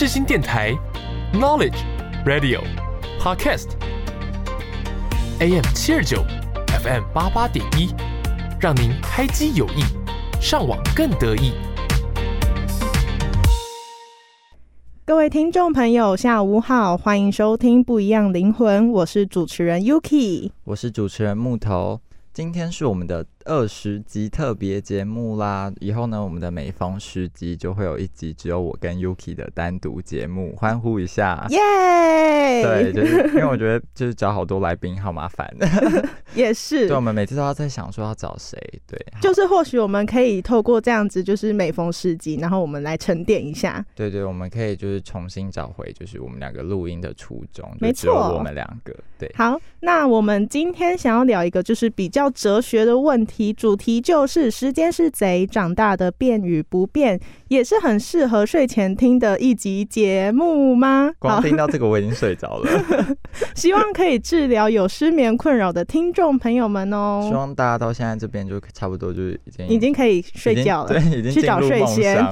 世新电台，Knowledge Radio Podcast AM 七二九 FM 八八点一，让您开机有益，上网更得意。各位听众朋友，下午好，欢迎收听《不一样灵魂》，我是主持人 Yuki，我是主持人木头，今天是我们的。二十集特别节目啦！以后呢，我们的每逢十集就会有一集只有我跟 Yuki 的单独节目，欢呼一下！耶！对，就是因为我觉得就是找好多来宾好麻烦。也是。对，我们每次都要在想说要找谁。对，就是或许我们可以透过这样子，就是每逢十集，然后我们来沉淀一下。对对，我们可以就是重新找回，就是我们两个录音的初衷。没错，我们两个。对。好，那我们今天想要聊一个就是比较哲学的问题。主题就是时间是贼，长大的变与不变，也是很适合睡前听的一集节目吗？光听到这个我已经睡着了。希望可以治疗有失眠困扰的听众朋友们哦。希望大家到现在这边就差不多就已经已经可以睡觉了，对，已经去找睡仙。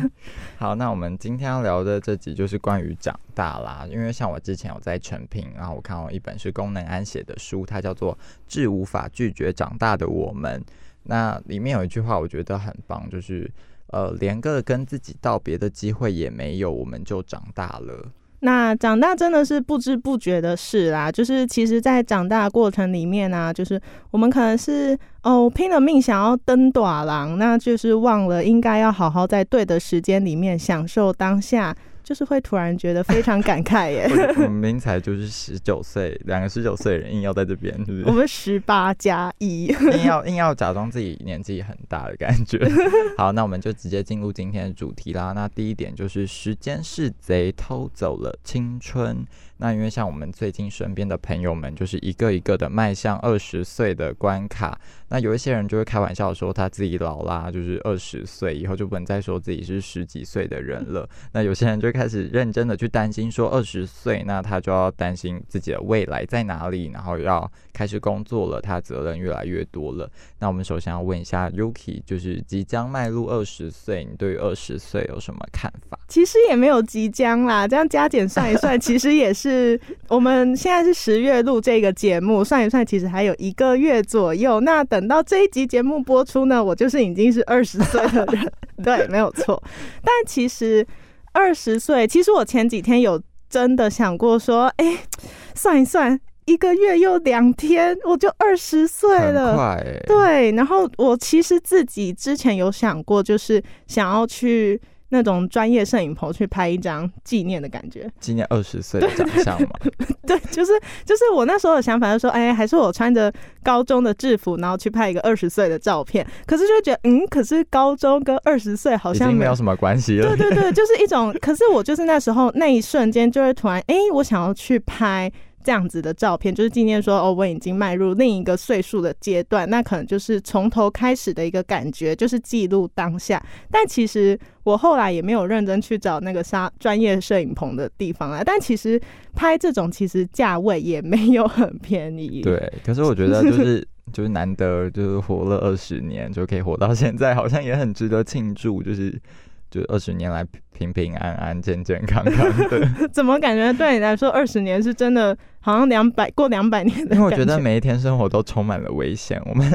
好，那我们今天要聊的这集就是关于长大啦。因为像我之前有在成品，然后我看到一本是功能安写的书，它叫做《致无法拒绝长大的我们》。那里面有一句话，我觉得很棒，就是呃，连个跟自己道别的机会也没有，我们就长大了。那长大真的是不知不觉的事啦，就是其实，在长大过程里面呢，就是我们可能是哦拼了命想要登短廊，那就是忘了应该要好好在对的时间里面享受当下。就是会突然觉得非常感慨耶。我们明才就是十九岁，两个十九岁的人硬要在这边，是不是？我们十八加一，硬要硬要假装自己年纪很大的感觉。好，那我们就直接进入今天的主题啦。那第一点就是时间是贼，偷走了青春。那因为像我们最近身边的朋友们，就是一个一个的迈向二十岁的关卡。那有一些人就会开玩笑说他自己老啦，就是二十岁以后就不能再说自己是十几岁的人了。那有些人就开始认真的去担心说二十岁，那他就要担心自己的未来在哪里，然后要开始工作了，他责任越来越多了。那我们首先要问一下 Yuki，就是即将迈入二十岁，你对于二十岁有什么看法？其实也没有即将啦，这样加减算一算，其实也是。我们现在是十月录这个节目，算一算，其实还有一个月左右。那等到这一集节目播出呢，我就是已经是二十岁的人，对，没有错。但其实二十岁，其实我前几天有真的想过说，哎，算一算，一个月又两天，我就二十岁了。对，然后我其实自己之前有想过，就是想要去。那种专业摄影棚去拍一张纪念的感觉，纪念二十岁的长相嘛？对，就是就是我那时候的想法，就说，哎，还是我穿着高中的制服，然后去拍一个二十岁的照片。可是就觉得，嗯，可是高中跟二十岁好像没有什么关系了。对对对，就是一种。可是我就是那时候那一瞬间，就会突然，哎，我想要去拍。这样子的照片，就是纪念说哦，我已经迈入另一个岁数的阶段，那可能就是从头开始的一个感觉，就是记录当下。但其实我后来也没有认真去找那个沙专业摄影棚的地方啊。但其实拍这种其实价位也没有很便宜。对，可是我觉得就是就是难得就是活了二十年就可以活到现在，好像也很值得庆祝，就是就二十年来。平平安安、健健康康的，怎么感觉对你来说二十年是真的好像两百过两百年的？因为我觉得每一天生活都充满了危险，我们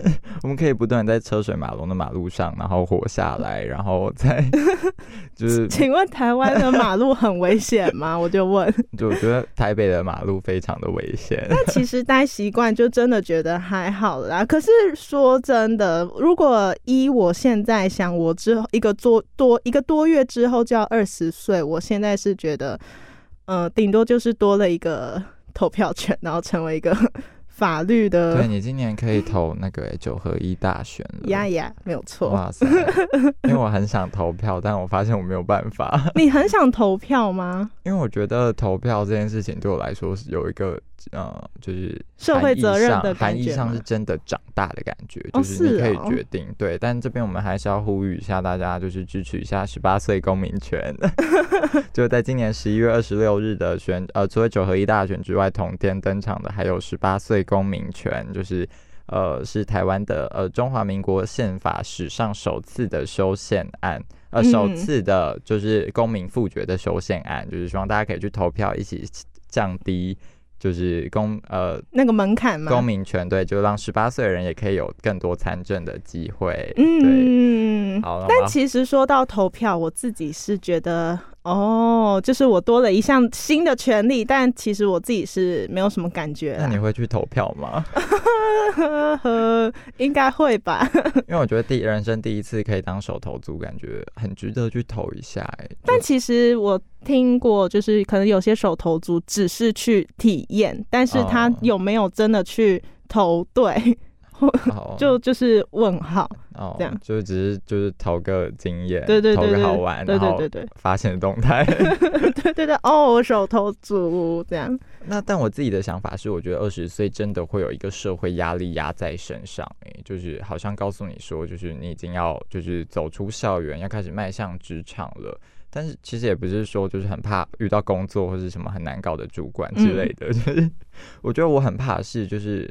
我们可以不断在车水马龙的马路上，然后活下来，然后再 就是。请问台湾的马路很危险吗？我就问。就我觉得台北的马路非常的危险。那其实待习惯就真的觉得还好啦。可是说真的，如果依我现在想，我之后一个多多一个多月之后就要。二十岁，我现在是觉得，呃，顶多就是多了一个投票权，然后成为一个 法律的。对你今年可以投那个九合一大选了，呀呀，没有错。哇塞！因为我很想投票，但我发现我没有办法。你很想投票吗？因为我觉得投票这件事情对我来说是有一个。呃，就是社会责任的含义上是真的长大的感觉，就是你可以决定对。但这边我们还是要呼吁一下大家，就是支持一下十八岁公民权。就在今年十一月二十六日的选，呃，除了九合一大选之外，同天登场的还有十八岁公民权，就是呃，是台湾的呃中华民国宪法史上首次的修宪案。呃，嗯首次的就是公民复决的修宪案，就是希望大家可以去投票，一起降低就是公呃那个门槛嘛。公民权，对，就让十八岁的人也可以有更多参政的机会。对，嗯，好，那我们但其实说到投票，我自己是觉得，哦，就是我多了一项新的权利，但其实我自己是没有什么感觉那你。会去投票吗？应该会吧。因为我觉得第人生第一次可以当手头族，感觉很值得去投一下、哎，但其实我听过，就是可能有些手头族只是去体验，但是他哦有没有真的去投 对，好就就是问号。哦这样就是只是就是投个经验，对对对投个好玩，对然后对对对发现动态。对对对，哦，我手头足这样。那但我自己的想法是，我觉得二十岁真的会有一个社会压力压在身上、欸，就是好像告诉你说，就是你已经要就是走出校园，要开始迈向职场了。但是其实也不是说就是很怕遇到工作或是什么很难搞的主管之类的，就是我觉得我很怕的是就是。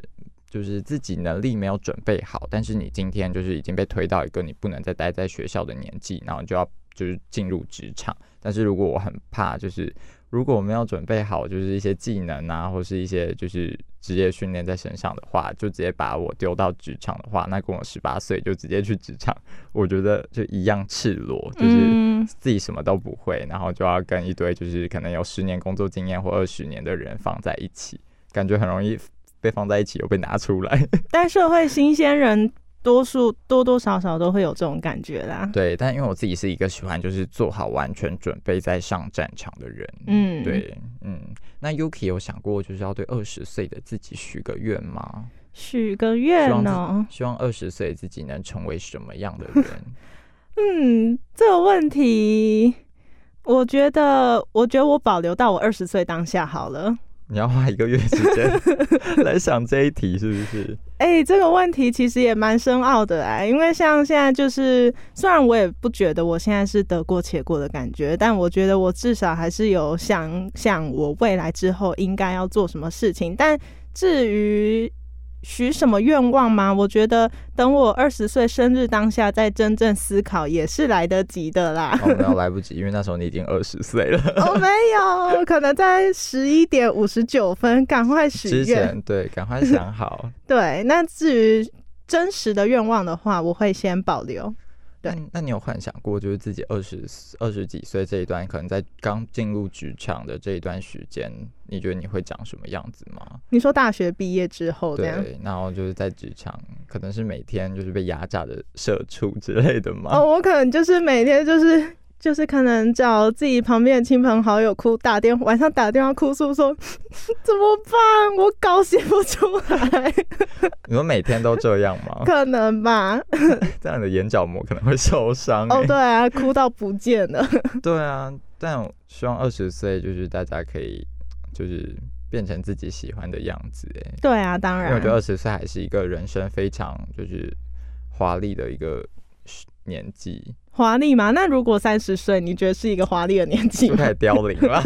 就是自己能力没有准备好，但是你今天就是已经被推到一个你不能再待在学校的年纪，然后你就要就是进入职场。但是如果我很怕，就是如果我没有准备好，就是一些技能啊，或是一些就是职业训练在身上的话，就直接把我丢到职场的话，那跟我十八岁就直接去职场，我觉得就一样赤裸，就是嗯自己什么都不会，然后就要跟一堆就是可能有十年工作经验或二十年的人放在一起，感觉很容易被放在一起又被拿出来。但社会新鲜人多数多多少少都会有这种感觉啦。对，但因为我自己是一个喜欢就是做好完全准备再上战场的人，嗯对，嗯，那 Yuki 有想过就是要对二十岁的自己许个愿吗？许个愿呢哦、希望二十岁自己能成为什么样的人？嗯，这个问题，我觉得，我觉得我保留到我二十岁当下好了。你要花一个月时间 来想这一题，是不是？哎、这个问题其实也蛮深奥的哎，因为像现在就是，虽然我也不觉得我现在是得过且过的感觉，但我觉得我至少还是有想想我未来之后应该要做什么事情。但至于许什么愿望吗？我觉得等我二十岁生日当下再真正思考也是来得及的啦。哦，没有来不及，因为那时候你已经二十岁了。哦，没有，可能在十一点五十九分赶快许之愿。前对，赶快想好。对，那至于真实的愿望的话，我会先保留。对那那你有幻想过，就是自己二十二十几岁这一段，可能在刚进入职场的这一段时间，你觉得你会长什么样子吗？你说大学毕业之后？对，然后就是在职场，可能是每天就是被压榨的社畜之类的吗？哦，我可能就是每天就是就是可能找自己旁边的亲朋好友哭，打电晚上打电话哭诉说怎么办，我稿写不出来，你们每天都这样吗？可能吧？这样的眼角膜可能会受伤、哦，欸。对啊，哭到不见了。对啊，但我希望二十岁就是大家可以就是变成自己喜欢的样子、哎，对啊，当然因为我觉得二十岁还是一个人生非常就是华丽的一个年纪，华丽吗。那如果三十岁，你觉得是一个华丽的年纪吗就开？始凋零了。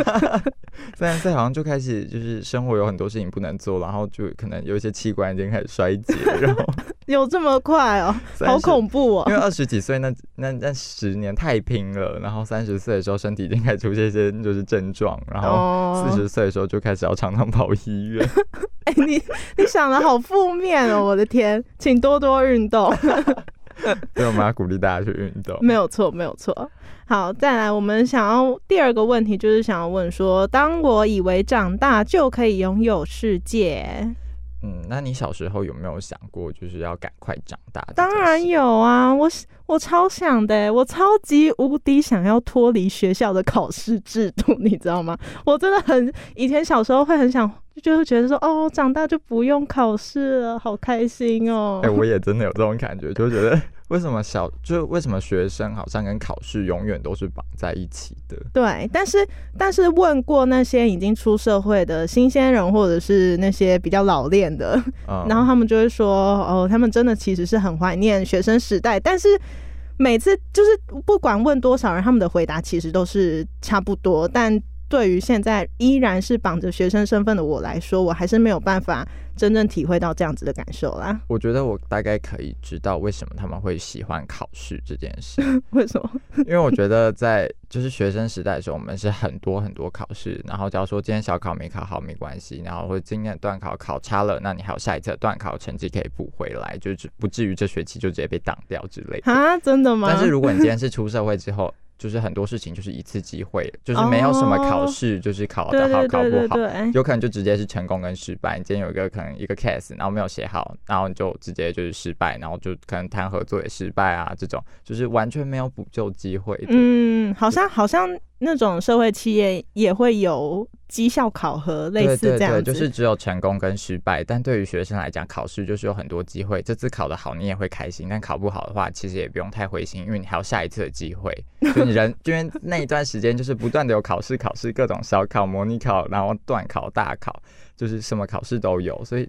三十岁好像就开始就是生活有很多事情不能做，然后就可能有一些器官已经开始衰竭，然后 有这么快哦？好恐怖哦！因为二十几岁那那那十年太拼了，然后三十岁的时候身体已经开始出现一些就是症状，然后哦四十岁的时候就开始要常常跑医院。哎、你你想的好负面哦！我的天，请多多运动，所以我们要鼓励大家去运动。没有错，没有错。好，再来，我们想要第二个问题就是想要问说，当我以为长大就可以拥有世界，嗯，那你小时候有没有想过就是要赶快长大？当然。有啊，我我超想的，我超级无敌想要脱离学校的考试制度，你知道吗？我真的很以前小时候会很想，就会觉得说，哦，长大就不用考试了，好开心哦。哎、我也真的有这种感觉，就觉得为什么小就为什么学生好像跟考试永远都是绑在一起的？对，但是但是问过那些已经出社会的新鲜人，或者是那些比较老练的，嗯，然后他们就会说，哦，他们真的其实是很怀念学生时代，但是每次就是不管问多少人，他们的回答其实都是差不多，但对于现在依然是绑着学生身份的我来说，我还是没有办法真正体会到这样子的感受啦。我觉得我大概可以知道为什么他们会喜欢考试这件事，为什么？因为我觉得在就是学生时代的时候，我们是很多很多考试，然后假如说今天小考没考好没关系，然后或者今天的段考考差了，那你还有下一次的段考成绩可以补回来，就是不至于这学期就直接被挡掉之类的。啊，真的吗？但是如果你今天是出社会之后，就是很多事情就是一次机会，就是没有什么考试，就是考得好考不好，有可能就直接是成功跟失败。你今天有一个可能一个 case，然后没有写好，然后你就直接就是失败，然后就可能谈合作也失败啊，这种就是完全没有补救机会。嗯，好像好像。那种社会企业也会有绩效考核，类似这样子，就是只有成功跟失败。但对于学生来讲，考试就是有很多机会。这次考得好，你也会开心；但考不好的话，其实也不用太灰心，因为你还有下一次的机会。就你人，因为那一段时间就是不断的有考试，考试各种小考、模拟考，然后段考、大考，就是什么考试都有，所以。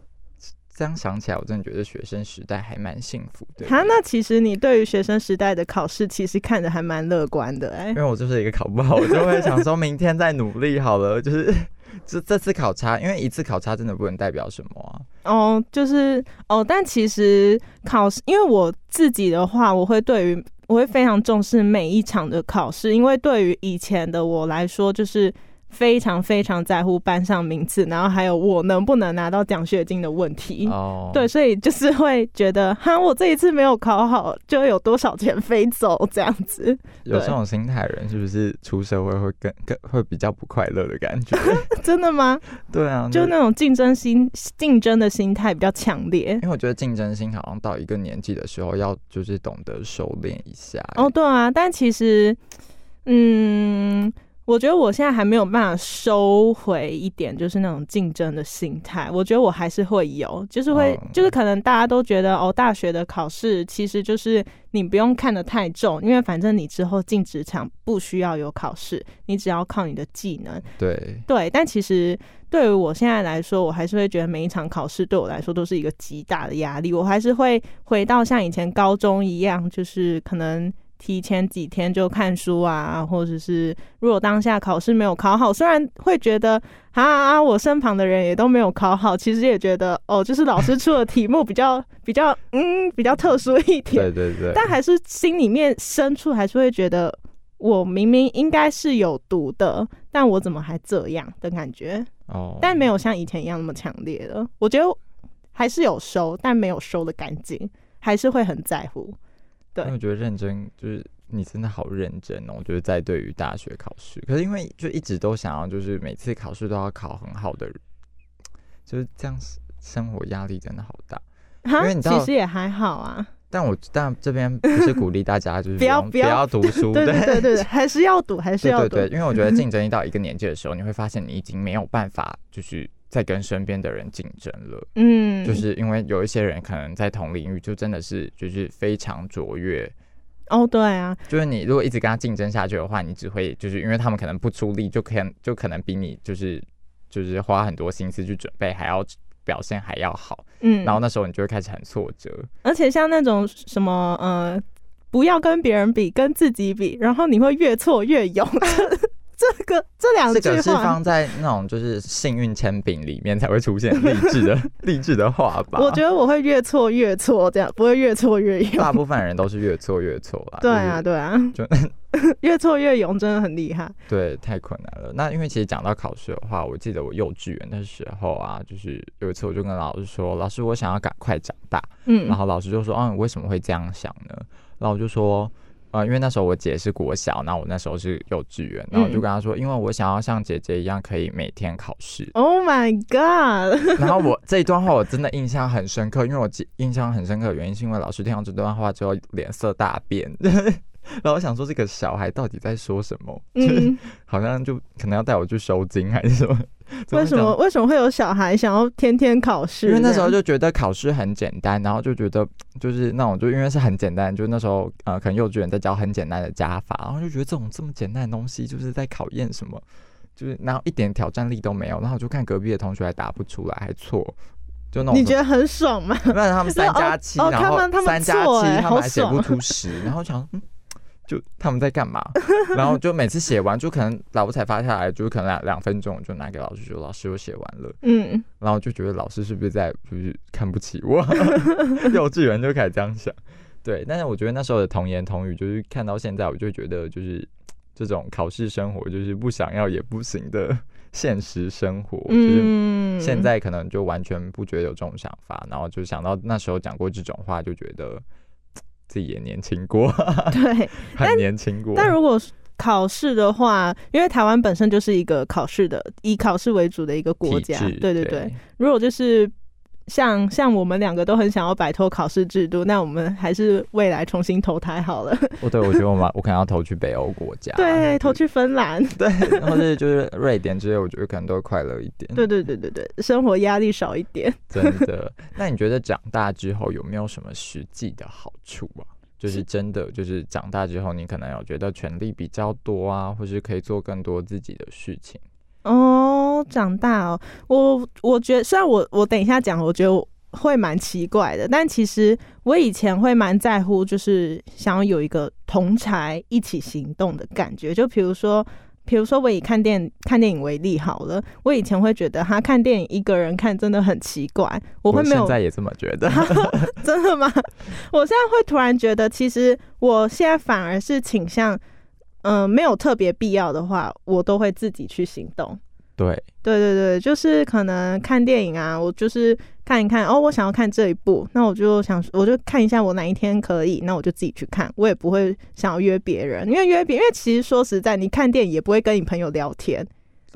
这样想起来，我真的觉得学生时代还蛮幸福的。哈，那其实你对于学生时代的考试，其实看着还蛮乐观的哎。因为我就是一个考不好，我就会想说明天再努力好了。就是 这这次考差，因为一次考差真的不能代表什么啊。哦，就是哦，但其实考试，因为我自己的话，我会对于我会非常重视每一场的考试，因为对于以前的我来说，就是。非常非常在乎班上名次，然后还有我能不能拿到奖学金的问题。哦，对，所以就是会觉得，哈，我这一次没有考好，就有多少钱飞走这样子。有这种心态人，是不是出社会会更更会比较不快乐的感觉？真的吗？对啊，就那种竞争心、竞争的心态比较强烈。因为我觉得竞争心好像到一个年纪的时候，要就是懂得收敛一下。哦，对啊，但其实，嗯。我觉得我现在还没有办法收回一点，就是那种竞争的心态。我觉得我还是会有，就是会，就是可能大家都觉得哦，大学的考试其实就是你不用看得太重，因为反正你之后进职场不需要有考试，你只要靠你的技能。对对，但其实对于我现在来说，我还是会觉得每一场考试对我来说都是一个极大的压力。我还是会回到像以前高中一样，就是可能。提前几天就看书啊，或者是如果当下考试没有考好，虽然会觉得啊啊，我身旁的人也都没有考好，其实也觉得哦，就是老师出的题目比较 比较嗯比较特殊一点，对对对，但还是心里面深处还是会觉得我明明应该是有读的，但我怎么还这样的感觉哦，但没有像以前一样那么强烈了。我觉得还是有收，但没有收的干净，还是会很在乎。因为我觉得认真就是你真的好认真哦。我觉得在对于大学考试，可是因为就一直都想要就是每次考试都要考很好的，就是这样生活压力真的好大。因为你其实也还好啊。但我但这边不是鼓励大家就是 不要不要读书，对对对对，还是要读还是要读。对，因为我觉得 竞争一到一个年纪的时候，你会发现你已经没有办法就是。在跟身边的人竞争了，嗯，就是因为有一些人可能在同领域就真的是就是非常卓越，哦，对啊，就是你如果一直跟他竞争下去的话，你只会就是因为他们可能不出力，就可能就可能比你就是就是花很多心思去准备，还要表现还要好，嗯，然后那时候你就会开始很挫折，而且像那种什么呃，不要跟别人比，跟自己比，然后你会越挫越勇。这个这两句话是放在那种就是幸运铅笔里面才会出现励志的 励志的话吧？我觉得我会越错越错，这样不会越错越勇。大部分人都是越错越错啦。对啊，对啊，就 越错越勇，真的很厉害。对，太困难了。那因为其实讲到考试的话，我记得我幼稚园的时候啊，就是有一次我就跟老师说：“老师，我想要赶快长大。”嗯，然后老师就说：“哦，你为什么会这样想呢？”然后我就说。啊，因为那时候我姐是国小，那我那时候是幼稚园，然后我就跟她说，因为我想要像姐姐一样，可以每天考试。Oh my god！然后我这一段话我真的印象很深刻，因为我记印象很深刻的原因是因为老师听到这段话之后脸色大变。然后我想说，这个小孩到底在说什么？就是好像就可能要带我去收金还是什么？为什么为什么会有小孩想要天天考试？因为那时候就觉得考试很简单，然后就觉得就是那种就因为是很简单，就那时候呃可能幼稚园在教很简单的加法，然后就觉得这种这么简单的东西就是在考验什么，就是然后一点挑战力都没有。然后我就看隔壁的同学还答不出来，还错，就那种你觉得很爽吗？不然他们三加七，然后三加七他们还写不出十，然后想嗯。就他们在干嘛？然后就每次写完，就可能老师才发下来，就可能两两分钟，就拿给老师说：“老师，我写完了。”嗯，然后就觉得老师是不是在就是看不起我？幼稚园就开始这样想。对，但是我觉得那时候的童言童语，就是看到现在，我就觉得就是这种考试生活，就是不想要也不行的现实生活。就是嗯，现在可能就完全不觉得有这种想法，然后就想到那时候讲过这种话，就觉得自己也年轻过，对，很年轻过。但如果考试的话，因为台湾本身就是一个考试的以考试为主的一个国家，对对对。如果就是像像我们两个都很想要摆脱考试制度，那我们还是未来重新投胎好了。哦，对，我觉得我们我可能要投去北欧国家，对，投去芬兰，对，或者就是瑞典之类，我觉得可能都会快乐一点。对对对对对，生活压力少一点。真的？那你觉得长大之后有没有什么实际的好处啊？就是真的，就是长大之后，你可能有觉得权力比较多啊，或是可以做更多自己的事情。哦，长大哦，我我觉得虽然我我等一下讲，我觉得我会蛮奇怪的，但其实我以前会蛮在乎，就是想要有一个同才一起行动的感觉。就比如说，比如说我以看电看电影为例好了，我以前会觉得他看电影一个人看真的很奇怪，我会没有现在也这么觉得，真的吗？我现在会突然觉得，其实我现在反而是倾向。嗯，没有特别必要的话，我都会自己去行动。对，对对对，就是可能看电影啊，我就是看一看哦，我想要看这一部，那我就想，我就看一下我哪一天可以，那我就自己去看，我也不会想要约别人，因为约别，因为其实说实在，你看电影也不会跟你朋友聊天。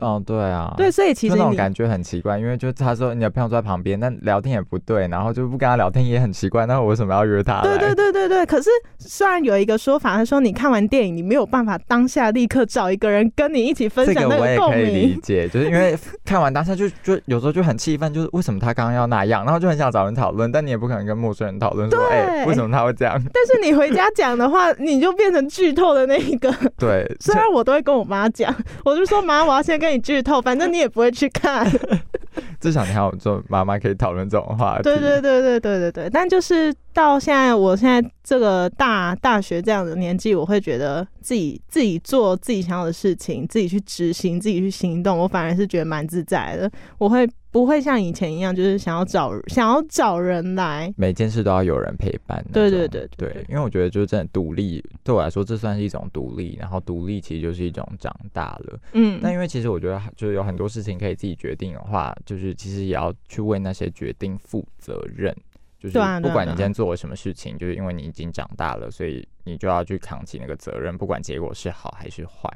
哦，对啊，对，所以其实那种感觉很奇怪，因为就他说你的朋友坐在旁边，但聊天也不对，然后就不跟他聊天也很奇怪，那我为什么要约他？对对对对对。可是虽然有一个说法，他说你看完电影，你没有办法当下立刻找一个人跟你一起分享那个共鸣。理解，就是因为看完当下就就有时候就很气愤，就是为什么他刚刚要那样，然后就很想找人讨论，但你也不可能跟陌生人讨论说，哎，为什么他会这样？但是你回家讲的话，你就变成剧透的那一个。对，虽然我都会跟我妈讲，我就说妈，我要先跟你剧透，反正。你也不会去看，至少你还有做妈妈可以讨论这种话题。对对对对对对对，但就是到现在，我现在这个大大学这样的年纪，我会觉得自己自己做自己想要的事情，自己去执行，自己去行动，我反而是觉得蛮自在的。我会。不会像以前一样，就是想要找想要找人来，每件事都要有人陪伴。对对对对，因为我觉得就是真的独立，对我来说这算是一种独立，然后独立其实就是一种长大了。嗯，但因为其实我觉得就是有很多事情可以自己决定的话，就是其实也要去为那些决定负责任。就是不管你今天做了什么事情，就是因为你已经长大了，所以你就要去扛起那个责任，不管结果是好还是坏。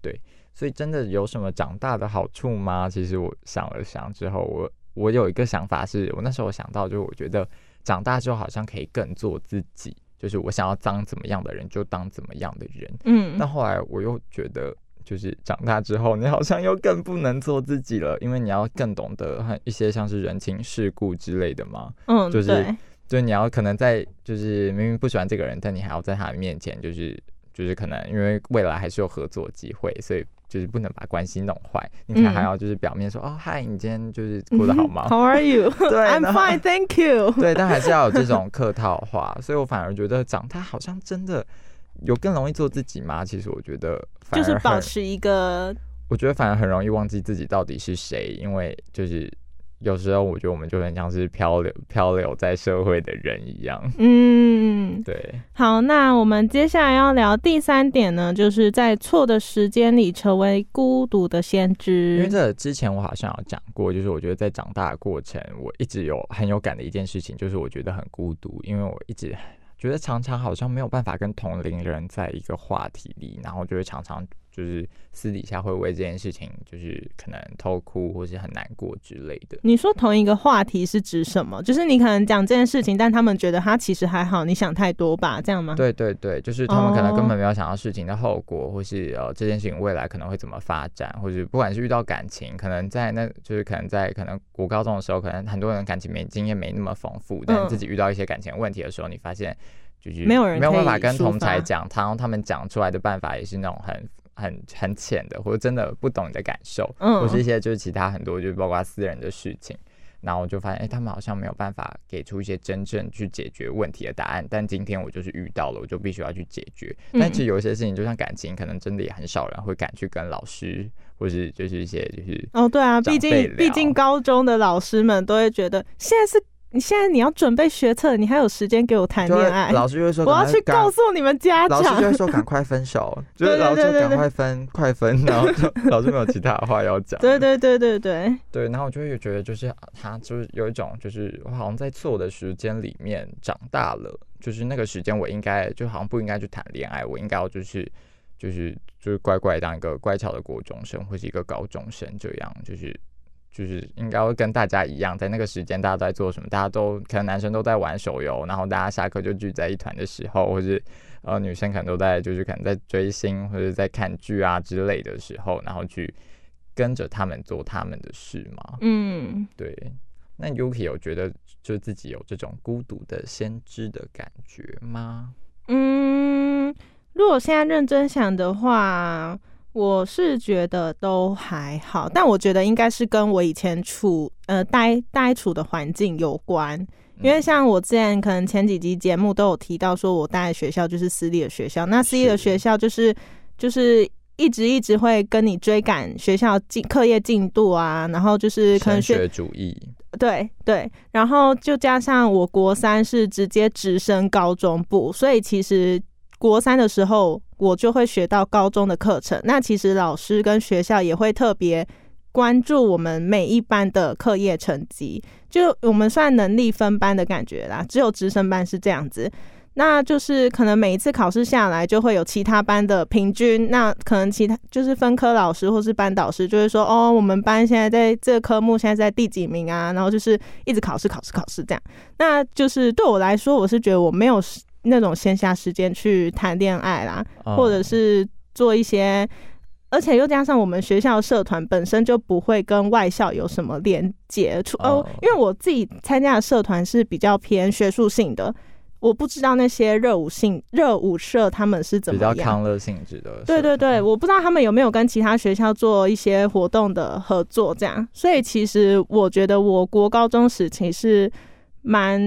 对。所以真的有什么长大的好处吗？其实我想了想之后，我我有一个想法，是我那时候想到，就是我觉得长大之后好像可以更做自己，就是我想要当怎么样的人就当怎么样的人。嗯。但后来我又觉得，就是长大之后你好像又更不能做自己了，因为你要更懂得很一些像是人情世故之类的嘛。嗯，就是就是你要可能在就是明明不喜欢这个人，但你还要在他面前，就是就是可能因为未来还是有合作机会，所以。就是不能把关系弄坏，你可能还要就是表面说哦嗨，你今天就是 过得好吗？How are you？对，I'm fine, thank you。对，但还是要有这种客套话，所以我反而觉得长大好像真的有更容易做自己吗？其实我觉得就是保持一个，我觉得反而很容易忘记自己到底是谁，因为就是。有时候我觉得我们就很像是漂流漂流在社会的人一样。嗯，对。好，那我们接下来要聊第三点呢，就是在错的时间里成为孤独的先知。因为这之前我好像有讲过，就是我觉得在长大的过程，我一直有很有感的一件事情，就是我觉得很孤独，因为我一直觉得常常好像没有办法跟同龄人在一个话题里，然后就会常常。就是私底下会为这件事情，就是可能偷哭或是很难过之类的。你说同一个话题是指什么？就是你可能讲这件事情，但他们觉得他其实还好，你想太多吧？这样吗？对对对，就是他们可能根本没有想到事情的后果，或是呃这件事情未来可能会怎么发展，或者不管是遇到感情，可能在那就是可能在可能国高中的时候，可能很多人感情没经验没那么丰富，但自己遇到一些感情问题的时候，你发现就是没有人没有办法跟同才讲，他然后他们讲出来的办法也是那种很。很很浅的，或者真的不懂你的感受，嗯，或是一些就是其他很多，就是包括私人的事情，然后我就发现，哎、他们好像没有办法给出一些真正去解决问题的答案。但今天我就是遇到了，我就必须要去解决。但其实有一些事情，就像感情，可能真的也很少人会敢去跟老师，或是就是一些就是哦，对啊，毕竟毕竟高中的老师们都会觉得，现在是你现在你要准备学测，你还有时间给我谈恋爱，老师就会说，我要去告诉你们家长老师就会。说赶快分手，就是老师赶快分，快分，然后就老师没有其他的话要讲。对对对对对，对，然后我就会觉得，就是他就是有一种，就是我好像在错的时间里面长大了，就是那个时间我应该就好像不应该去谈恋爱，我应该要就是就是就是乖乖当一个乖巧的国中生或是一个高中生这样，就是就是应该会跟大家一样，在那个时间大家都在做什么，大家都可能男生都在玩手游，然后大家下课就聚在一团的时候，或是呃女生可能都在就是可能在追星或者在看剧啊之类的时候，然后去跟着他们做他们的事嘛。嗯，对，那 Yuki 有觉得就自己有这种孤独的先知的感觉吗？嗯，如果现在认真想的话，我是觉得都还好，但我觉得应该是跟我以前处呃待待处的环境有关。因为像我之前可能前几集节目都有提到，说我待的学校就是私立的学校，那私立的学校就是就是一直一直会跟你追赶学校进课业进度啊，然后就是可能学升学主义，对对，然后就加上我国三是直接直升高中部，所以其实国三的时候我就会学到高中的课程。那其实老师跟学校也会特别关注我们每一班的课业成绩，就我们算能力分班的感觉啦。只有直升班是这样子。那就是可能每一次考试下来，就会有其他班的平均，那可能其他就是分科老师或是班导师就会说，哦，我们班现在在这科目现在在第几名啊？然后就是一直考试考试考试这样。那就是对我来说，我是觉得我没有那种闲暇时间去谈恋爱啦，哦或者是做一些。而且又加上我们学校社团本身就不会跟外校有什么连接，出哦哦，因为我自己参加的社团是比较偏学术性的，我不知道那些热舞性热舞社他们是怎么样。较康乐性质的。对对对，，我不知道他们有没有跟其他学校做一些活动的合作，这样。所以其实我觉得我国高中时期是蛮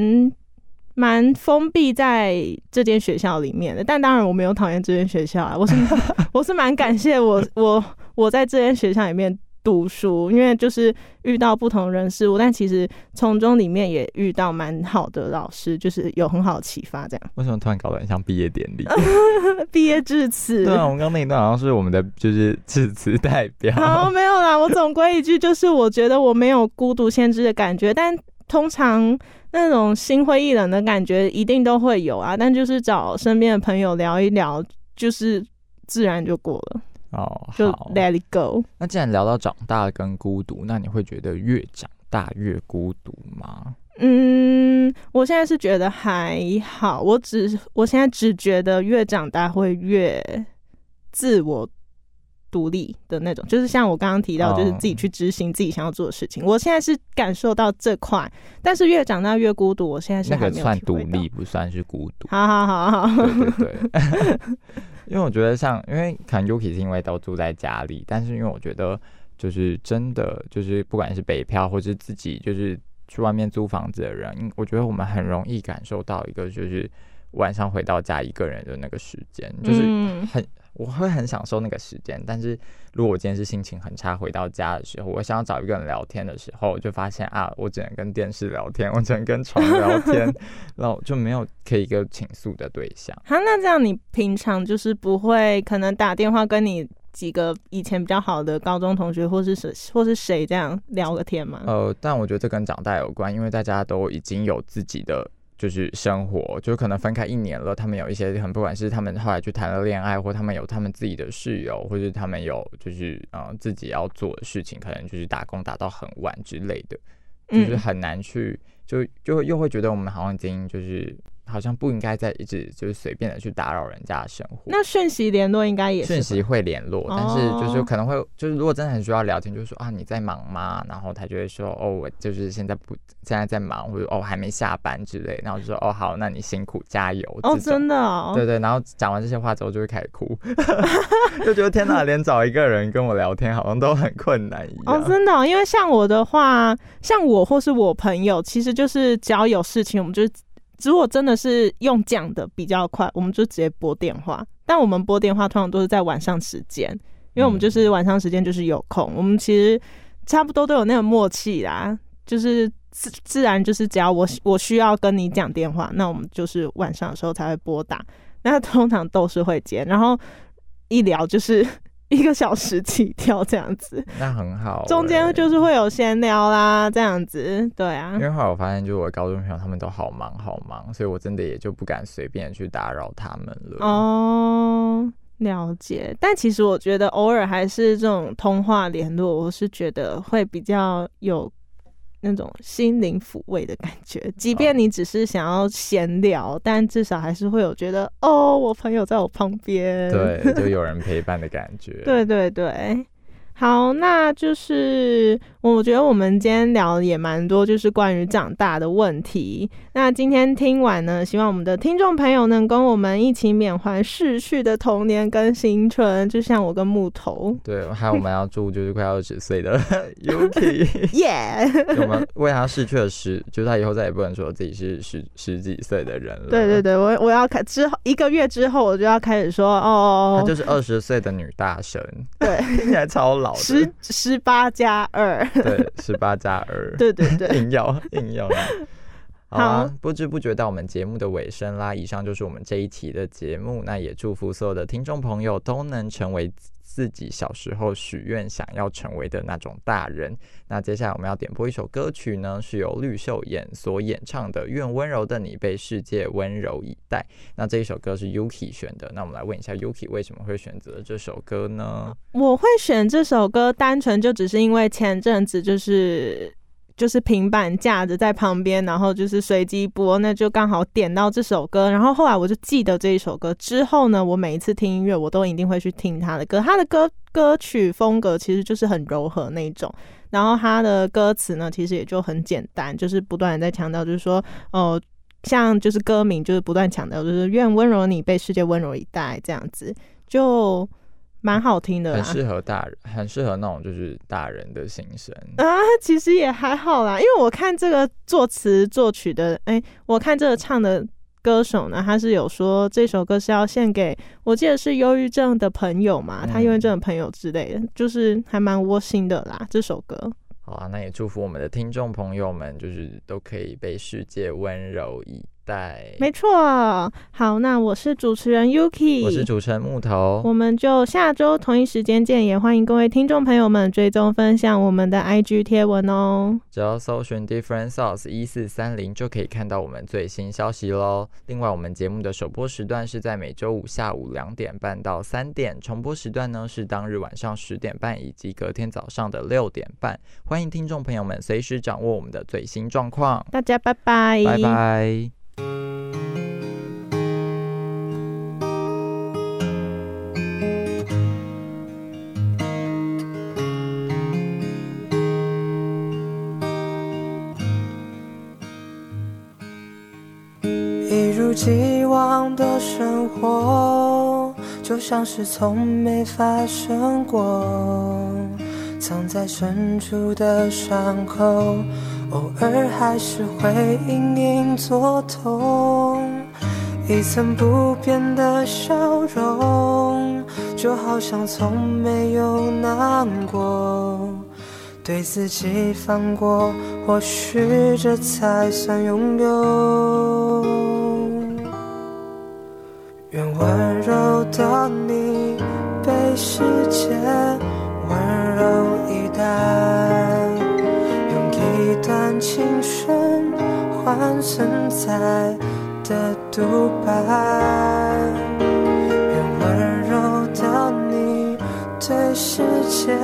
蛮封闭在这间学校里面的，但当然我没有讨厌这间学校啊，我是 我是蛮感谢我 我我在这间学校里面读书，因为就是遇到不同人事物，但其实从中里面也遇到蛮好的老师，就是有很好的启发，这样。为什么突然搞得很像毕业典礼？毕业致辞，对啊，我们刚刚那一段好像是我们的就是致辞代表。好，没有啦。我总归一句，就是我觉得我没有孤独先知的感觉，但通常那种心灰意冷的感觉一定都会有啊。但就是找身边的朋友聊一聊，就是自然就过了，哦，就好。let it go。那既然聊到长大跟孤独，那你会觉得越长大越孤独吗？嗯，我现在是觉得还好，我只我现在只觉得越长大会越自我独立的那种，就是像我刚刚提到，哦就是自己去执行自己想要做的事情。我现在是感受到这块，但是越长大越孤独，我现在是那个算独。立，不算是孤独。好好好好，对对对，因为我觉得像，因为可能 Yuki 是因为都住在家里，但是因为我觉得就是真的就是不管是北漂或是自己就是去外面租房子的人，嗯我觉得我们很容易感受到一个就是晚上回到家一个人的那个时间，就是嗯很。我会很享受那个时间，但是如果我今天是心情很差，回到家的时候，我想要找一个人聊天的时候，我就发现啊，我只能跟电视聊天，我只能跟床聊天，然后就没有可以一个倾诉的对象。好，那这样你平常就是不会可能打电话跟你几个以前比较好的高中同学，或是谁或是谁这样聊个天吗？呃，但我觉得这跟长大有关，因为大家都已经有自己的就是生活，就可能分开一年了，他们有一些很不管是他们后来去谈了恋爱，或他们有他们自己的室友，或是他们有就是呃自己要做的事情，可能就是打工打到很晚之类的，就是嗯很难去就就会又会觉得我们好像已经就是。好像不应该再一直就是随便的去打扰人家的生活。那讯息联络应该也是讯息会联络，但是就是哦可能会就是如果真的很需要聊天，就说啊你在忙吗？然后他就会说哦我就是现在不现在在忙，或者哦还没下班之类，然后就说哦好，那你辛苦加油。哦，真的哦，对对，然后讲完这些话之后就会开始哭，就觉得天哪，连找一个人跟我聊天好像都很困难一样。哦，真的哦、因为像我的话，像我或是我朋友，其实就是只要有事情，我们就是如果真的是用讲的比较快，我们就直接拨电话。但我们拨电话通常都是在晚上时间，因为我们就是晚上时间就是有空，我们其实差不多都有那个默契啦，就是自自然就是只要我我需要跟你讲电话，那我们就是晚上的时候才会拨打。那通常都是会接，然后一聊就是一个小时起跳这样子。那很好欸、中间就是会有闲聊啦，这样子，对啊因，为后来我发现，就是我的高中朋友他们都好忙好忙，所以我真的也就不敢随便去打扰他们了。哦，了解。但其实我觉得偶尔还是这种通话联络，我是觉得会比较有那种心灵抚慰的感觉。即便你只是想要闲聊，但至少还是会有觉得哦，我朋友在我旁边。对，就有人 陪伴的感觉。对对对，好，那就是我觉得我们今天聊的也蛮多，就是关于长大的问题。那今天听完呢，希望我们的听众朋友能跟我们一起缅怀逝去的童年跟青春，就像我跟木头，对，还有我们要祝就是快二十岁的 Yuki，耶、我们为他逝去了十，就是他以后再也不能说自己是十十几岁的人了。对对对，我我要开之后一个月之后，我就要开始说哦哦，就是二十岁的女大神，对，听起来超老十的。十八加二，对，十八加二。对 对对，硬要硬要。好不知不觉到我们节目的尾声啦。以上就是我们这一期的节目。那也祝福所有的听众朋友都能成为自己小时候许愿想要成为的那种大人。那接下来我们要点播一首歌曲呢，是由绿秀妍所演唱的《愿温柔的你被世界温柔以待》。那这一首歌是 Yuki 选的。那我们来问一下 Yuki 为什么会选择这首歌呢？我会选这首歌，单纯就只是因为前阵子就是就是平板架着在旁边，然后就是随机播，那就刚好点到这首歌，然后后来我就记得这一首歌。之后呢，我每一次听音乐，我都一定会去听他的歌。他的歌歌曲风格其实就是很柔和那种，然后他的歌词呢，其实也就很简单，就是不断的在强调，就是说，哦、像就是歌名就是不断强调，就是愿温柔你被世界温柔以待这样子，就蛮好听的啦。很适合大人，很适合那种就是大人的心声。啊，其实也还好啦，因为我看这个作词作曲的，哎、我看这个唱的歌手呢，他是有说这首歌是要献给我记得是忧郁症的朋友嘛，他嗯忧郁症的朋友之类的，就是还蛮窝心的啦。这首歌，好啊，那也祝福我们的听众朋友们，就是都可以被世界温柔以待。没错。好，那我是主持人 Yuki，我是主持人木头，我们就下周同一时间见，也欢迎各位听众朋友们追踪分享我们的 IG 贴文哦。只要搜寻 Different Sauce 一四三零就可以看到我们最新消息喽。另外，我们节目的首播时段是在每周五下午两点半到三点，重播时段呢是当日晚上十点半以及隔天早上的六点半。欢迎听众朋友们随时掌握我们的最新状况。大家拜拜，拜拜。一如既往的生活，就像是从没发生过。藏在深处的伤口，偶尔还是会隐隐作痛。一层不变的笑容，就好像从没有难过。对自己放过，或许这才算拥有。愿温柔的青声换存在的独白愿温柔的你对世界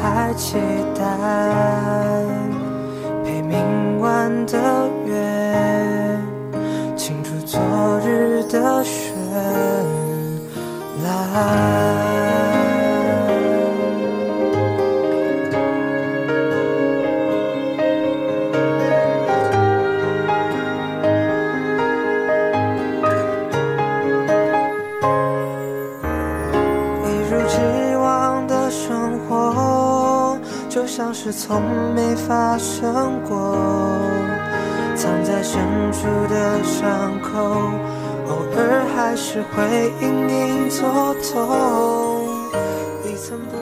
还期待陪明晚的月清除昨日的绚烂是从没发生过。藏在深处的伤口，偶尔还是会隐隐作痛。一层不